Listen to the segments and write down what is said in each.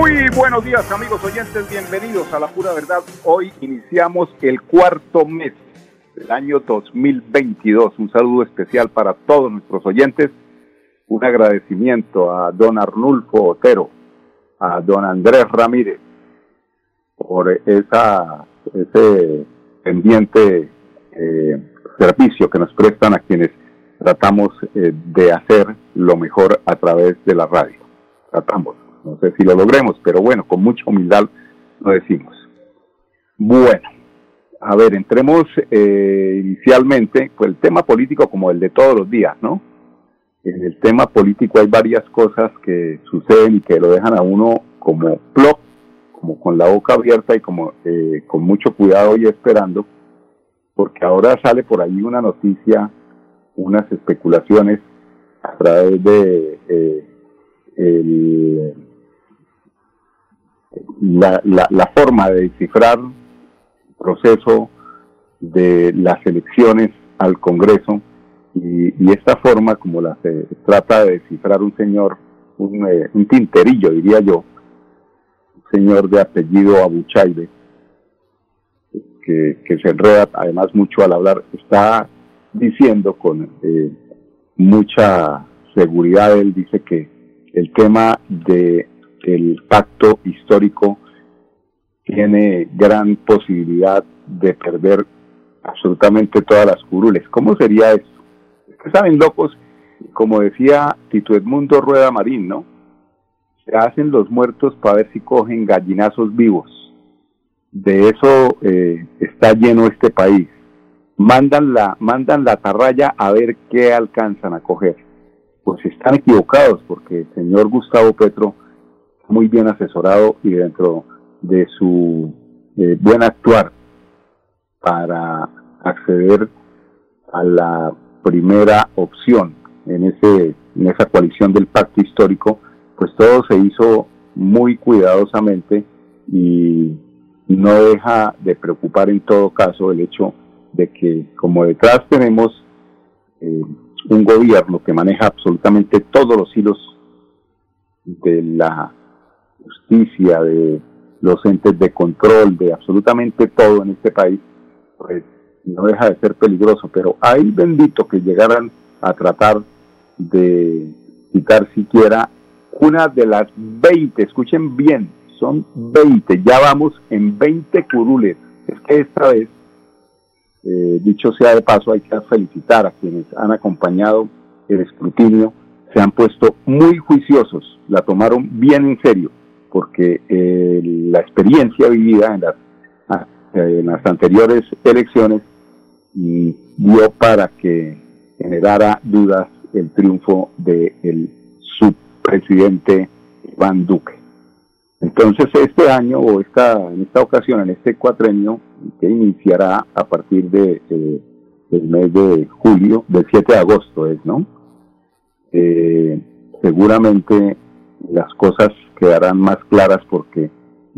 Muy buenos días amigos oyentes, bienvenidos a la pura verdad. Hoy iniciamos el cuarto mes del año 2022. Un saludo especial para todos nuestros oyentes. Un agradecimiento a don Arnulfo Otero, a don Andrés Ramírez por esa, ese pendiente eh, servicio que nos prestan a quienes tratamos eh, de hacer lo mejor a través de la radio. Tratamos no sé si lo logremos, pero bueno, con mucha humildad lo decimos. Bueno, a ver, entremos eh, inicialmente, pues el tema político como el de todos los días, ¿no? En el tema político hay varias cosas que suceden y que lo dejan a uno como plop, como con la boca abierta y como eh, con mucho cuidado y esperando, porque ahora sale por ahí una noticia, unas especulaciones a través de eh, el la, la, forma de descifrar el proceso de las elecciones al Congreso y, esta forma como la se trata de descifrar un señor, un, eh, un tinterillo diría yo, un señor de apellido Abuchaide, que, que se enreda además mucho al hablar, está diciendo con eh, mucha seguridad, él dice que el tema de el pacto histórico tiene gran posibilidad de perder absolutamente todas las curules. ¿Cómo sería eso? que saben, locos, como decía Tito Edmundo Rueda Marín, ¿no? Se hacen los muertos para ver si cogen gallinazos vivos. De eso eh, está lleno este país. Mandan la, mandan la tarraya a ver qué alcanzan a coger. Pues están equivocados porque el señor Gustavo Petro muy bien asesorado y dentro de su eh, buen actuar para acceder a la primera opción en ese en esa coalición del pacto histórico pues todo se hizo muy cuidadosamente y no deja de preocupar en todo caso el hecho de que como detrás tenemos eh, un gobierno que maneja absolutamente todos los hilos de la justicia, de los entes de control, de absolutamente todo en este país, pues no deja de ser peligroso. Pero hay bendito que llegaran a tratar de quitar siquiera una de las 20, escuchen bien, son 20, ya vamos en 20 curules. Es que esta vez, eh, dicho sea de paso, hay que felicitar a quienes han acompañado el escrutinio, se han puesto muy juiciosos, la tomaron bien en serio porque eh, la experiencia vivida en las, ah, en las anteriores elecciones dio para que generara dudas el triunfo del de subpresidente Iván Duque. Entonces este año o esta, en esta ocasión, en este cuatrenio que iniciará a partir de eh, el mes de julio, del 7 de agosto es, ¿no? Eh, seguramente las cosas quedarán más claras porque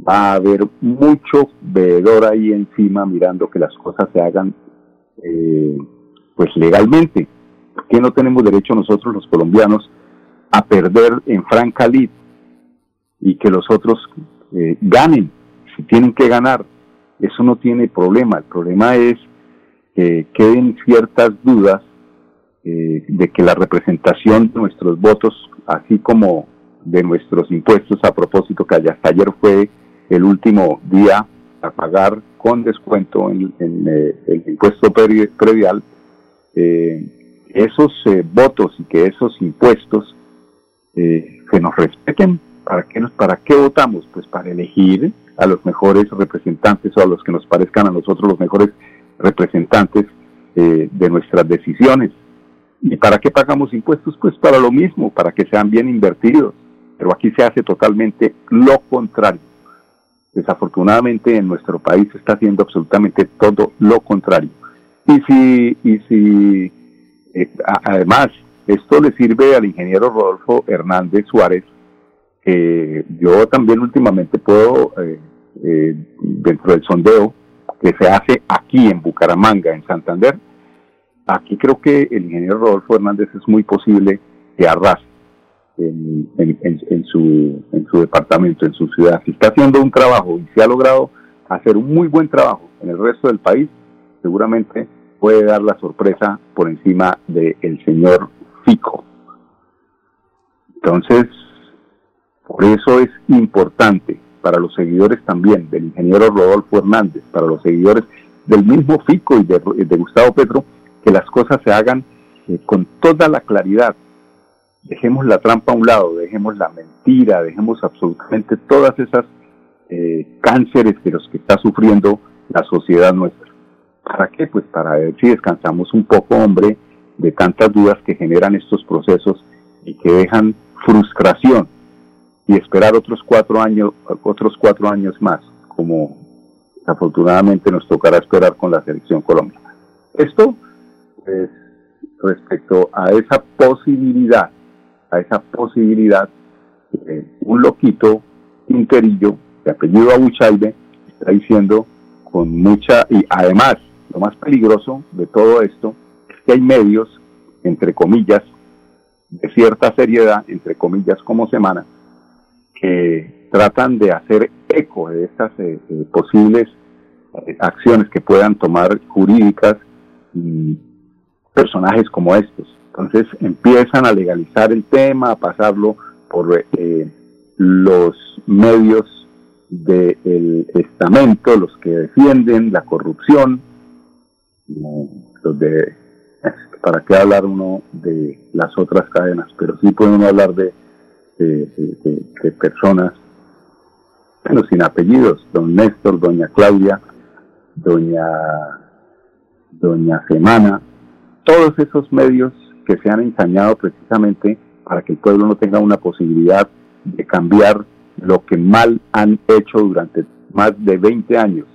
va a haber mucho veedor ahí encima mirando que las cosas se hagan eh, pues legalmente. que no tenemos derecho nosotros los colombianos a perder en franca lid y que los otros eh, ganen? Si tienen que ganar, eso no tiene problema. El problema es que queden ciertas dudas eh, de que la representación de nuestros votos, así como de nuestros impuestos, a propósito que hasta ayer fue el último día a pagar con descuento en, eh, el impuesto predial, eh, esos eh, votos y que esos impuestos que nos respeten. ¿Para qué, nos, ¿Para qué votamos? Pues para elegir a los mejores representantes o a los que nos parezcan a nosotros los mejores representantes de nuestras decisiones. ¿Y para qué pagamos impuestos? Pues para lo mismo, para que sean bien invertidos, pero aquí se hace totalmente lo contrario. Desafortunadamente en nuestro país se está haciendo absolutamente todo lo contrario. Y si, y si eh, además esto le sirve al ingeniero Rodolfo Hernández Suárez, que yo también últimamente puedo, eh, eh, dentro del sondeo que se hace aquí en Bucaramanga, en Santander, aquí creo que el ingeniero Rodolfo Hernández es muy posible que arrastre en, su, en su departamento, en su ciudad. Si está haciendo un trabajo y se ha logrado hacer un muy buen trabajo en el resto del país, seguramente puede dar la sorpresa por encima del señor Fico. Entonces, por eso es importante para los seguidores también del ingeniero Rodolfo Hernández, para los seguidores del mismo Fico y de, Gustavo Petro, que las cosas se hagan eh, con toda la claridad. Dejemos la trampa a un lado, dejemos la mentira, dejemos absolutamente todas esas eh, cánceres de los que está sufriendo la sociedad nuestra. ¿Para qué? Pues para ver si descansamos un poco, hombre, de tantas dudas que generan estos procesos y que dejan frustración y esperar otros cuatro años, otros cuatro años más, como afortunadamente nos tocará esperar con la selección colombiana. Esto es respecto a esa posibilidad, a esa posibilidad de un loquito interillo de apellido Abuchaibe está diciendo con mucha, y además, lo más peligroso de todo esto es que hay medios, entre comillas, de cierta seriedad, entre comillas, como semana, que tratan de hacer eco de estas eh, eh, posibles eh, acciones que puedan tomar jurídicas y personajes como estos. Entonces empiezan a legalizar el tema, a pasarlo por los medios del estamento, los que defienden la corrupción, los de, para qué hablar uno de las otras cadenas, pero sí podemos hablar de de, personas, bueno, sin apellidos, don Néstor, doña Claudia, doña, doña Semana, todos esos medios que se han ensañado precisamente para que el pueblo no tenga una posibilidad de cambiar lo que mal han hecho durante más de 20 años,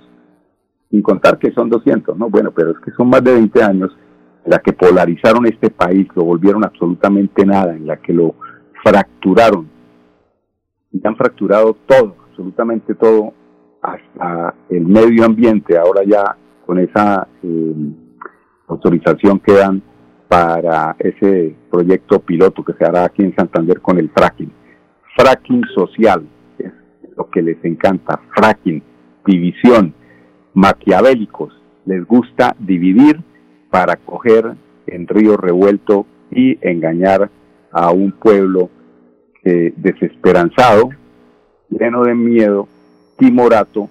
sin contar que son 200, ¿no? Bueno, pero es que son más de 20 años en la que polarizaron este país, lo volvieron absolutamente nada, en la que lo fracturaron. Y han fracturado todo, absolutamente todo, hasta el medio ambiente. Ahora ya con esa eh, autorización que dan para ese proyecto piloto que se hará aquí en Santander con el fracking. Fracking social, es lo que les encanta. Fracking, división, maquiavélicos. Les gusta dividir para coger en río revuelto y engañar a un pueblo desesperanzado, lleno de miedo, timorato,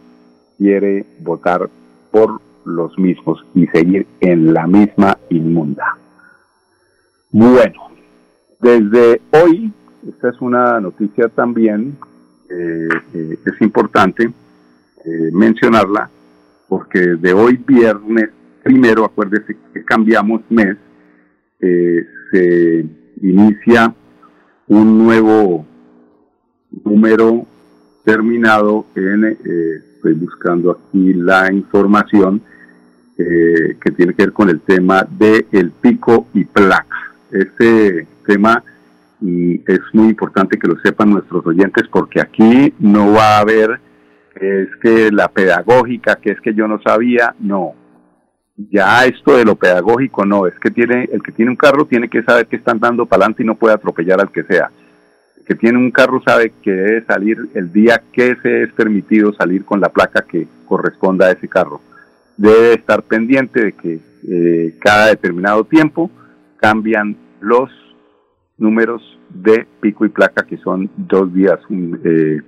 quiere votar por los mismos y seguir en la misma inmunda. Bueno, desde hoy, esta es una noticia también, eh, eh, es importante eh, mencionarla, porque de hoy viernes primero, acuérdese que cambiamos mes, se inicia un nuevo número terminado en, eh, estoy buscando aquí la información que tiene que ver con el tema de el pico y placa. Este tema y es muy importante que lo sepan nuestros oyentes porque aquí no va a haber es que la pedagógica, que es que yo no sabía, no, ya esto de lo pedagógico no, es que tiene, el que tiene un carro tiene que saber que están dando para adelante y no puede atropellar al que sea. El que tiene un carro sabe que debe salir el día que se es permitido salir con la placa que corresponda a ese carro. Debe estar pendiente de que eh, cada determinado tiempo cambian los números de pico y placa que son dos días eh,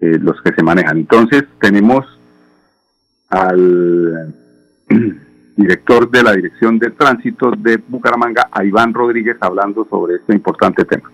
eh, los que se manejan. Entonces tenemos al director de la Dirección de Tránsito de Bucaramanga, a Iván Rodríguez, hablando sobre este importante tema.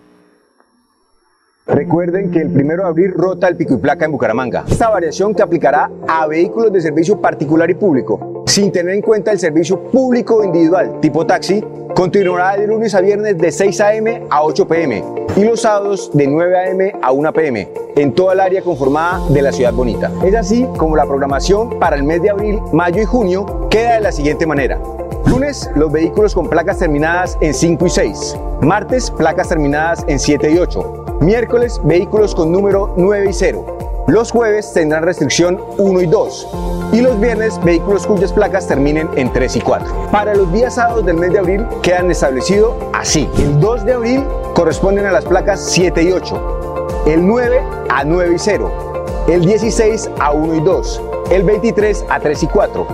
Recuerden que el primero de abril rota el pico y placa en Bucaramanga. Esta variación que aplicará a vehículos de servicio particular y público, sin tener en cuenta el servicio público individual tipo taxi, continuará de lunes a viernes de 6 a.m. a 8 p.m. y los sábados de 9 a.m. a 1 p.m. en toda el área conformada de la ciudad bonita. Es así como la programación para el mes de abril, mayo y junio queda de la siguiente manera. Lunes, los vehículos con placas terminadas en 5 y 6. Martes, placas terminadas en 7 y 8. Miércoles, vehículos con número 9 y 0. Los jueves tendrán restricción 1 y 2. Y los viernes, vehículos cuyas placas terminen en 3 y 4. Para los días sábados del mes de abril quedan establecidos así. El 2 de abril corresponden a las placas 7 y 8, el 9 a 9 y 0, el 16 a 1 y 2, el 23 a 3 y 4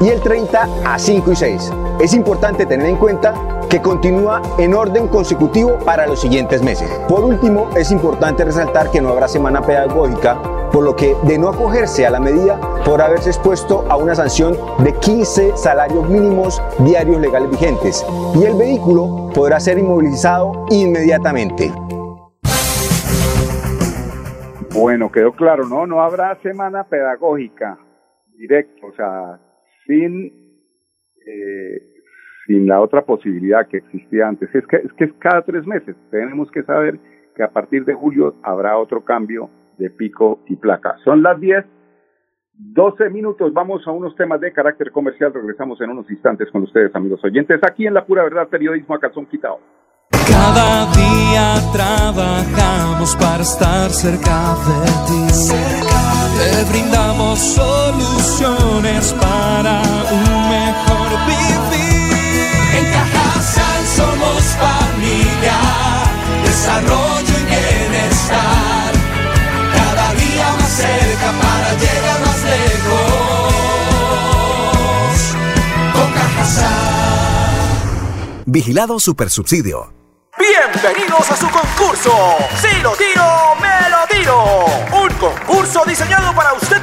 y el 30 a 5 y 6. Es importante tener en cuenta que continúa en orden consecutivo para los siguientes meses. Por último, es importante resaltar que no habrá semana pedagógica, por lo que de no acogerse a la medida por haberse expuesto a una sanción de 15 salarios mínimos diarios legales vigentes y el vehículo podrá ser inmovilizado inmediatamente. Bueno, quedó claro, ¿no? No habrá semana pedagógica directo, o sea, sin eh, sin la otra posibilidad que existía antes. Es que, es que es cada tres meses. Tenemos que saber que a partir de julio habrá otro cambio de pico y placa. Son las 10, 12 minutos. Vamos a unos temas de carácter comercial. Regresamos en unos instantes con ustedes, amigos oyentes, aquí en La Pura Verdad, Periodismo a Calzón Quitado. Cada día trabajamos para estar cerca de ti. Te brindamos soluciones para un mejor vivir. En Cajasal somos familia, desarrollo y bienestar. Cada día más cerca para llegar más lejos. Con Cajasal. Vigilado Supersubsidio. Bienvenidos a su concurso. Si lo tiro, me lo tiro. Un concurso diseñado para usted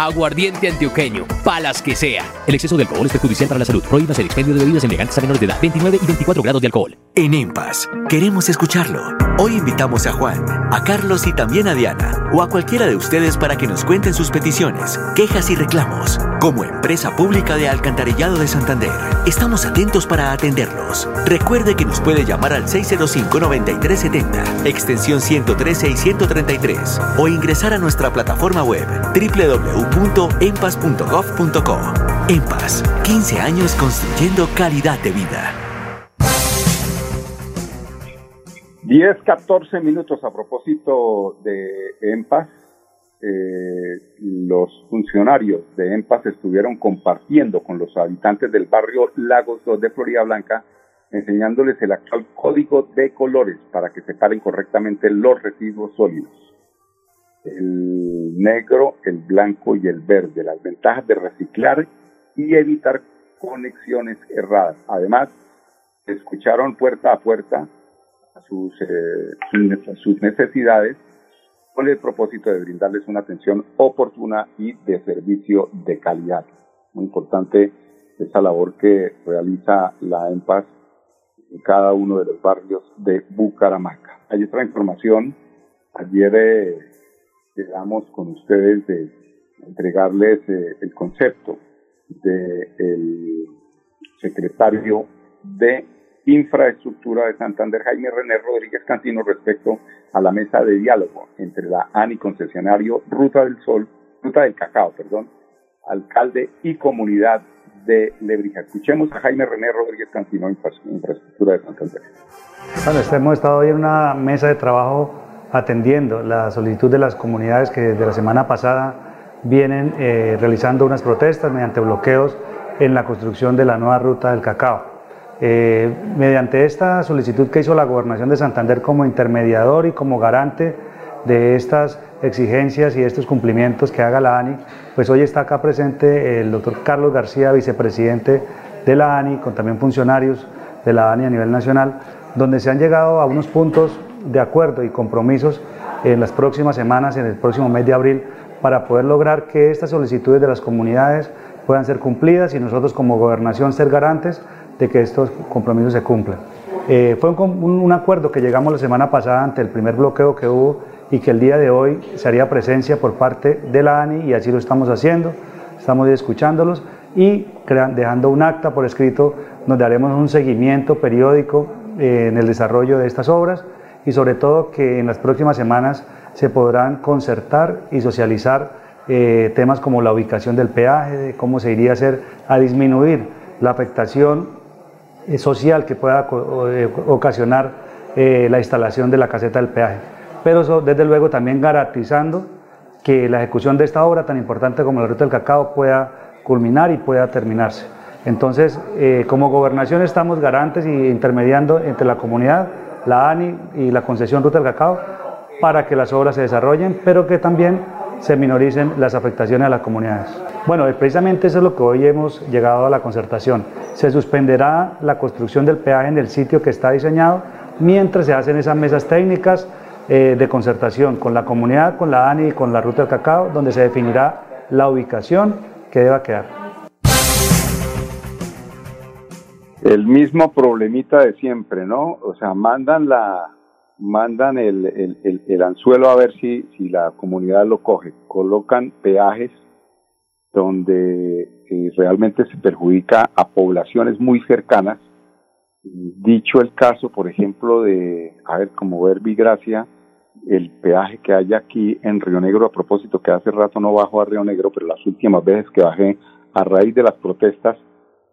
Aguardiente antioqueño, palas que sea. El exceso de alcohol es perjudicial para la salud. Prohíbas el expendio de bebidas elegantes a menores de edad. 29 y 24 grados de alcohol. En EMPAS, queremos escucharlo. Hoy invitamos a Juan, a Carlos y también a Diana, o a cualquiera de ustedes para que nos cuenten sus peticiones, quejas y reclamos. Como empresa pública de Alcantarillado de Santander, estamos atentos para atenderlos. Recuerde que nos puede llamar al 605-9370, extensión 113 y 133, o ingresar a nuestra plataforma web www.empas.gov.co. EMPAS, 15 años construyendo calidad de vida. 10, 14 minutos a propósito de EMPAS. Eh, los funcionarios de EMPAS estuvieron compartiendo con los habitantes del barrio Lagos 2 de Florida Blanca, enseñándoles el actual código de colores para que separen correctamente los residuos sólidos. El negro, el blanco y el verde, las ventajas de reciclar y evitar conexiones erradas. Además, escucharon puerta a puerta sus, eh, sus necesidades con el propósito de brindarles una atención oportuna y de servicio de calidad. Muy importante esa labor que realiza la EMPAS en cada uno de los barrios de Bucaramanga. Hay otra información. Ayer eh, quedamos con ustedes de entregarles eh, el concepto del secretario de Infraestructura de Santander, Jaime René Rodríguez Cantino, respecto a la mesa de diálogo entre la ANI concesionario Ruta del Sol, Ruta del Cacao, perdón, alcalde y comunidad de Lebrija. Escuchemos a Jaime René Rodríguez Cantino, Infraestructura de Santander. Bueno, este, hemos estado hoy en una mesa de trabajo atendiendo la solicitud de las comunidades que desde la semana pasada vienen eh, realizando unas protestas mediante bloqueos en la construcción de la nueva ruta del cacao. Eh, mediante esta solicitud que hizo la Gobernación de Santander como intermediador y como garante de estas exigencias y estos cumplimientos que haga la ANI, pues hoy está acá presente el doctor Carlos García, vicepresidente de la ANI, con también funcionarios de la ANI a nivel nacional, donde se han llegado a unos puntos de acuerdo y compromisos en las próximas semanas, en el próximo mes de abril, para poder lograr que estas solicitudes de las comunidades puedan ser cumplidas y nosotros como gobernación ser garantes de que estos compromisos se cumplan. Eh, fue un, acuerdo que llegamos la semana pasada ante el primer bloqueo que hubo y que el día de hoy se haría presencia por parte de la ANI y así lo estamos haciendo, estamos escuchándolos y dejando un acta por escrito donde haremos un seguimiento periódico eh, en el desarrollo de estas obras y sobre todo que en las próximas semanas se podrán concertar y socializar eh, temas como la ubicación del peaje, de cómo se iría a hacer a disminuir la afectación eh, social que pueda ocasionar la instalación de la caseta del peaje. Pero eso, desde luego también garantizando que la ejecución de esta obra tan importante como la Ruta del Cacao pueda culminar y pueda terminarse. Entonces, eh, como gobernación estamos garantes y intermediando entre la comunidad, la ANI y la concesión Ruta del Cacao para que las obras se desarrollen, pero que también se minoricen las afectaciones a las comunidades. Bueno, eh, precisamente eso es lo que hoy hemos llegado a la concertación. Se suspenderá la construcción del peaje en el sitio que está diseñado mientras se hacen esas mesas técnicas eh, de concertación con la comunidad, con la ANI y con la Ruta del Cacao, donde se definirá la ubicación que deba quedar. El mismo problemita de siempre, ¿no? O sea, mandan la mandan el, el, el, anzuelo a ver si, si la comunidad lo coge. Colocan peajes donde eh, realmente se perjudica a poblaciones muy cercanas. Dicho el caso, por ejemplo, de, a ver, como ver Gracia, el peaje que hay aquí en Río Negro, a propósito que hace rato no bajo a Río Negro, pero las últimas veces que bajé a raíz de las protestas,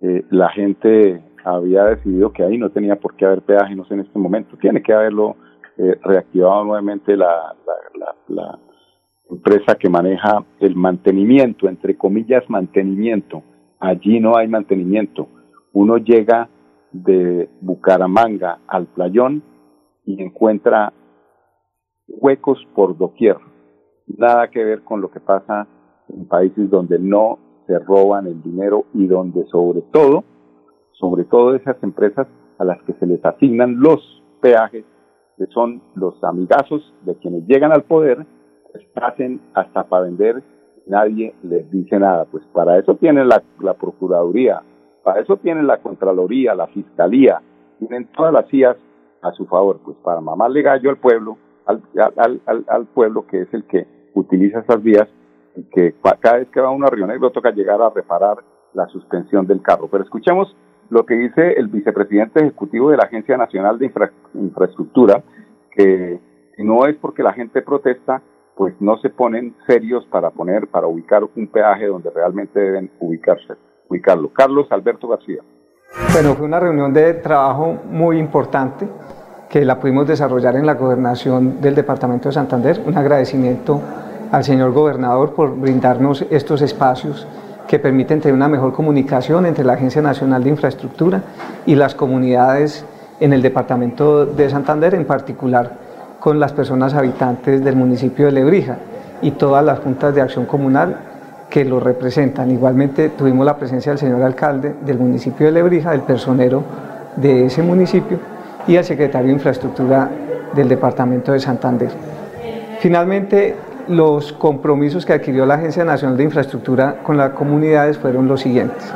eh, la gente había decidido que ahí no tenía por qué haber peajes en este momento. Tiene que haberlo eh, reactivado nuevamente la, la, la, empresa que maneja el mantenimiento, entre comillas, mantenimiento. Allí no hay mantenimiento. Uno llega de Bucaramanga al playón y encuentra huecos por doquier. Nada que ver con lo que pasa en países donde no se roban el dinero y donde sobre todo sobre todo esas empresas a las que se les asignan los peajes, que son los amigazos de quienes llegan al poder, pues hacen hasta para vender, nadie les dice nada. Pues para eso tienen la, la Procuraduría, para eso tienen la Contraloría, la Fiscalía, tienen todas las CIAs a su favor, pues para mamarle gallo al pueblo, al, al, al, pueblo que es el que utiliza esas vías y que cada vez que va a una Río Negro toca llegar a reparar la suspensión del carro. Pero escuchemos lo que dice el vicepresidente ejecutivo de la Agencia Nacional de Infraestructura, que no es porque la gente protesta, pues no se ponen serios para poner, para ubicar un peaje donde realmente deben ubicarse, ubicarlo. Carlos Alberto García. Bueno, fue una reunión de trabajo muy importante que la pudimos desarrollar en la gobernación del departamento de Santander. Un agradecimiento al señor gobernador por brindarnos estos espacios que permiten tener una mejor comunicación entre la Agencia Nacional de Infraestructura y las comunidades en el departamento de Santander, en particular con las personas habitantes del municipio de Lebrija y todas las juntas de acción comunal que lo representan. Igualmente tuvimos la presencia del señor alcalde del municipio de Lebrija, el personero de ese municipio y el secretario de Infraestructura del departamento de Santander. Finalmente, los compromisos que adquirió la Agencia Nacional de Infraestructura con las comunidades fueron los siguientes.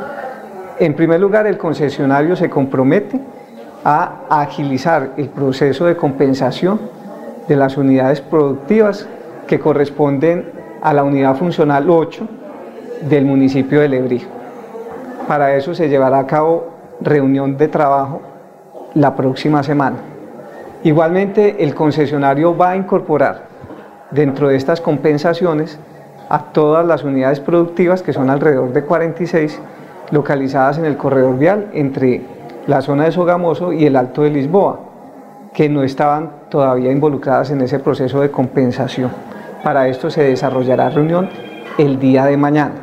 En primer lugar, el concesionario se compromete a agilizar el proceso de compensación de las unidades productivas que corresponden a la unidad funcional 8 del municipio de Lebrija. Para eso se llevará a cabo reunión de trabajo la próxima semana. Igualmente, el concesionario va a incorporar dentro de estas compensaciones a todas las unidades productivas, que son alrededor de 46, localizadas en el corredor vial entre la zona de Sogamoso y el Alto de Lisboa, que no estaban todavía involucradas en ese proceso de compensación. Para esto se desarrollará reunión el día de mañana.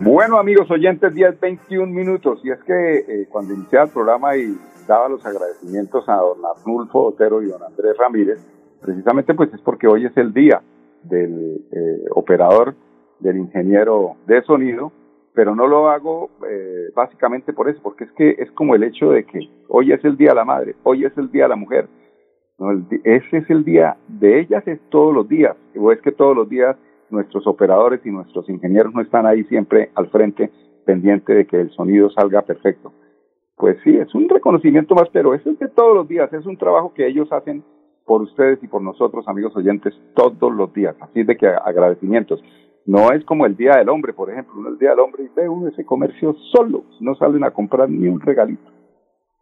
Bueno amigos oyentes, 10, 21 minutos. Y es que eh, cuando iniciaba el programa y daba los agradecimientos a don Arnulfo Otero y don Andrés Ramírez, Precisamente pues es porque hoy es el día del eh, operador, del ingeniero de sonido, pero no lo hago eh, básicamente por eso, porque es que es como el hecho de que hoy es el día de la madre, hoy es el día de la mujer. No, ese es el día de ellas, es todos los días, o es que todos los días nuestros operadores y nuestros ingenieros no están ahí siempre al frente pendiente de que el sonido salga perfecto. pues sí, es un reconocimiento más, pero eso es de todos los días, es un trabajo que ellos hacen por ustedes y por nosotros, amigos oyentes, todos los días. Así de que agradecimientos. No es como el Día del Hombre, por ejemplo, uno el Día del Hombre y ve uno ese comercio solo, no salen a comprar ni un regalito,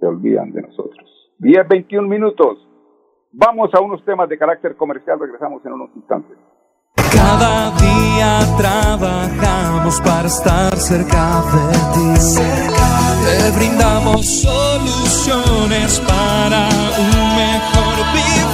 se olvidan de nosotros. 10, 21 minutos, vamos a unos temas de carácter comercial, regresamos en unos instantes. Cada día trabajamos para estar cerca de ti. Te brindamos soluciones para un mejor vivir.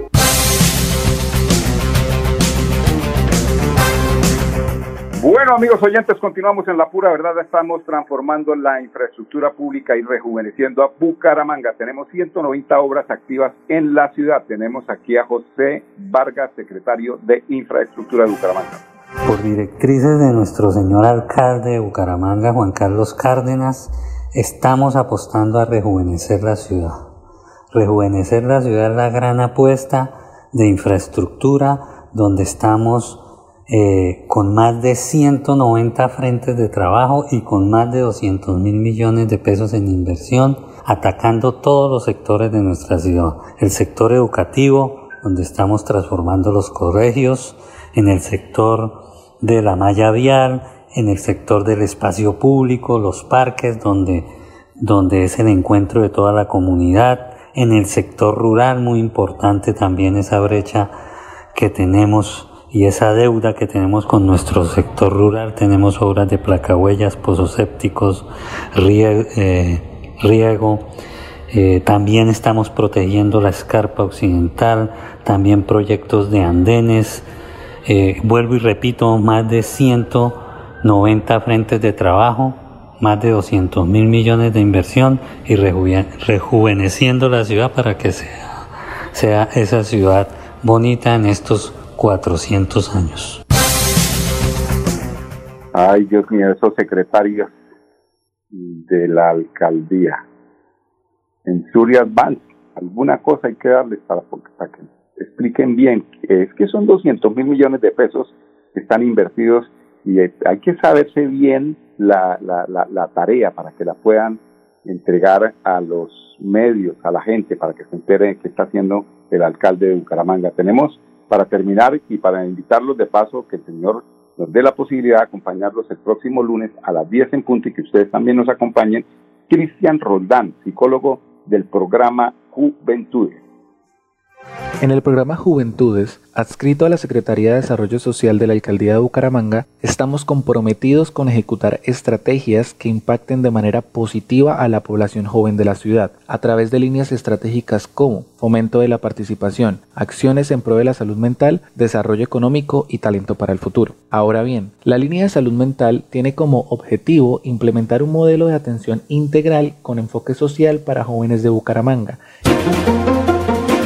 Bueno, amigos oyentes, continuamos en la pura verdad. Estamos transformando la infraestructura pública y rejuveneciendo a Bucaramanga. Tenemos 190 obras activas en la ciudad. Tenemos aquí a José Vargas, secretario de Infraestructura de Bucaramanga. Por directrices de nuestro señor alcalde de Bucaramanga, Juan Carlos Cárdenas, estamos apostando a rejuvenecer la ciudad. Rejuvenecer la ciudad es la gran apuesta de infraestructura donde estamos eh, con más de 190 frentes de trabajo y con más de 200 mil millones de pesos en inversión, atacando todos los sectores de nuestra ciudad. El sector educativo, donde estamos transformando los colegios, en el sector de la malla vial, en el sector del espacio público, los parques, donde, donde es el encuentro de toda la comunidad, en el sector rural, muy importante también esa brecha que tenemos y esa deuda que tenemos con nuestro sector rural. Tenemos obras de placahuellas, pozos sépticos, eh, riego. Eh, también estamos protegiendo la escarpa occidental, también proyectos de andenes. Eh, vuelvo y repito, más de 190 frentes de trabajo, más de 200 mil millones de inversión y rejuveneciendo la ciudad para que sea, sea esa ciudad bonita en estos 400 años. Ay, Dios mío, esos secretarios de la alcaldía. En Surias van, alguna cosa hay que darles para, para que expliquen bien. Es que son 200 mil millones de pesos que están invertidos y hay que saberse bien la, la, la, la tarea para que la puedan entregar a los medios, a la gente, para que se entere qué está haciendo el alcalde de Bucaramanga. Tenemos para terminar y para invitarlos de paso que el Señor nos dé la posibilidad de acompañarlos el próximo lunes a las 10 en punto y que ustedes también nos acompañen, Cristian Roldán, psicólogo del programa Juventudes. En el programa Juventudes, adscrito a la Secretaría de Desarrollo Social de la Alcaldía de Bucaramanga, estamos comprometidos con ejecutar estrategias que impacten de manera positiva a la población joven de la ciudad, a través de líneas estratégicas como fomento de la participación, acciones en pro de la salud mental, desarrollo económico y talento para el futuro. Ahora bien, la línea de salud mental tiene como objetivo implementar un modelo de atención integral con enfoque social para jóvenes de Bucaramanga.